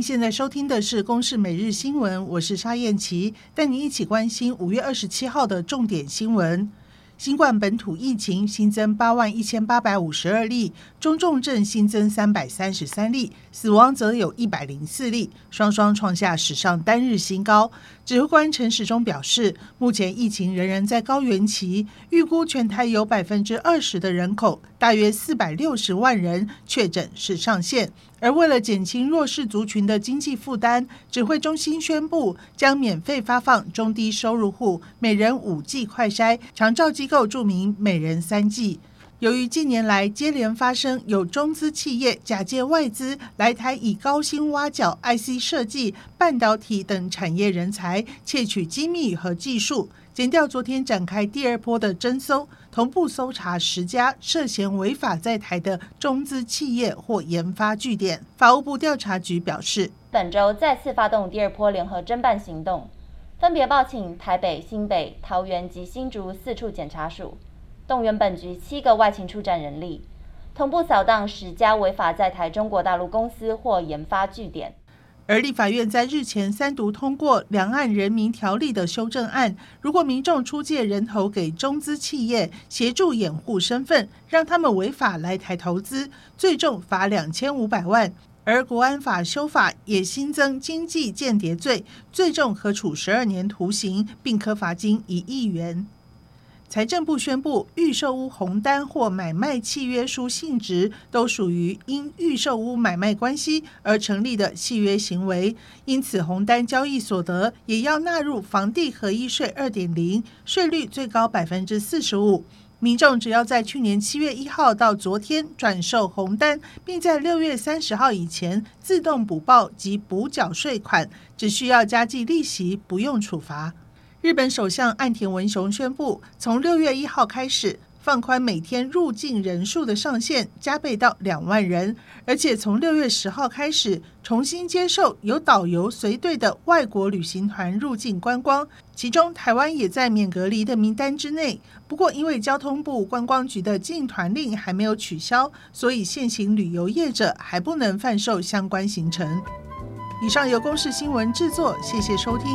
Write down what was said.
您现在收听的是《公视每日新闻》，我是沙燕琪，带您一起关心五月二十七号的重点新闻。新冠本土疫情新增八万一千八百五十二例，中重症新增三百三十三例，死亡则有一百零四例，双双创下史上单日新高。指挥官陈时中表示，目前疫情仍然在高原期，预估全台有百分之二十的人口，大约四百六十万人确诊是上限。而为了减轻弱势族群的经济负担，指挥中心宣布将免费发放中低收入户每人五剂快筛，长照机构注明每人三剂。由于近年来接连发生有中资企业假借外资来台以高薪挖角 IC 设计、半导体等产业人才，窃取机密和技术。减掉昨天展开第二波的侦搜，同步搜查十家涉嫌违法在台的中资企业或研发据点。法务部调查局表示，本周再次发动第二波联合侦办行动，分别报请台北、新北、桃园及新竹四处检察署，动员本局七个外勤出战人力，同步扫荡十家违法在台中国大陆公司或研发据点。而立法院在日前三读通过《两岸人民条例》的修正案，如果民众出借人头给中资企业协助掩护身份，让他们违法来台投资，最重罚两千五百万。而国安法修法也新增经济间谍罪，最重可处十二年徒刑，并科罚金一亿元。财政部宣布，预售屋红单或买卖契约书性质都属于因预售屋买卖关系而成立的契约行为，因此红单交易所得也要纳入房地合一税二点零，税率最高百分之四十五。民众只要在去年七月一号到昨天转售红单，并在六月三十号以前自动补报及补缴税款，只需要加计利息，不用处罚。日本首相岸田文雄宣布，从六月一号开始放宽每天入境人数的上限，加倍到两万人，而且从六月十号开始重新接受有导游随队的外国旅行团入境观光，其中台湾也在免隔离的名单之内。不过，因为交通部观光局的禁团令还没有取消，所以现行旅游业者还不能贩售相关行程。以上由公视新闻制作，谢谢收听。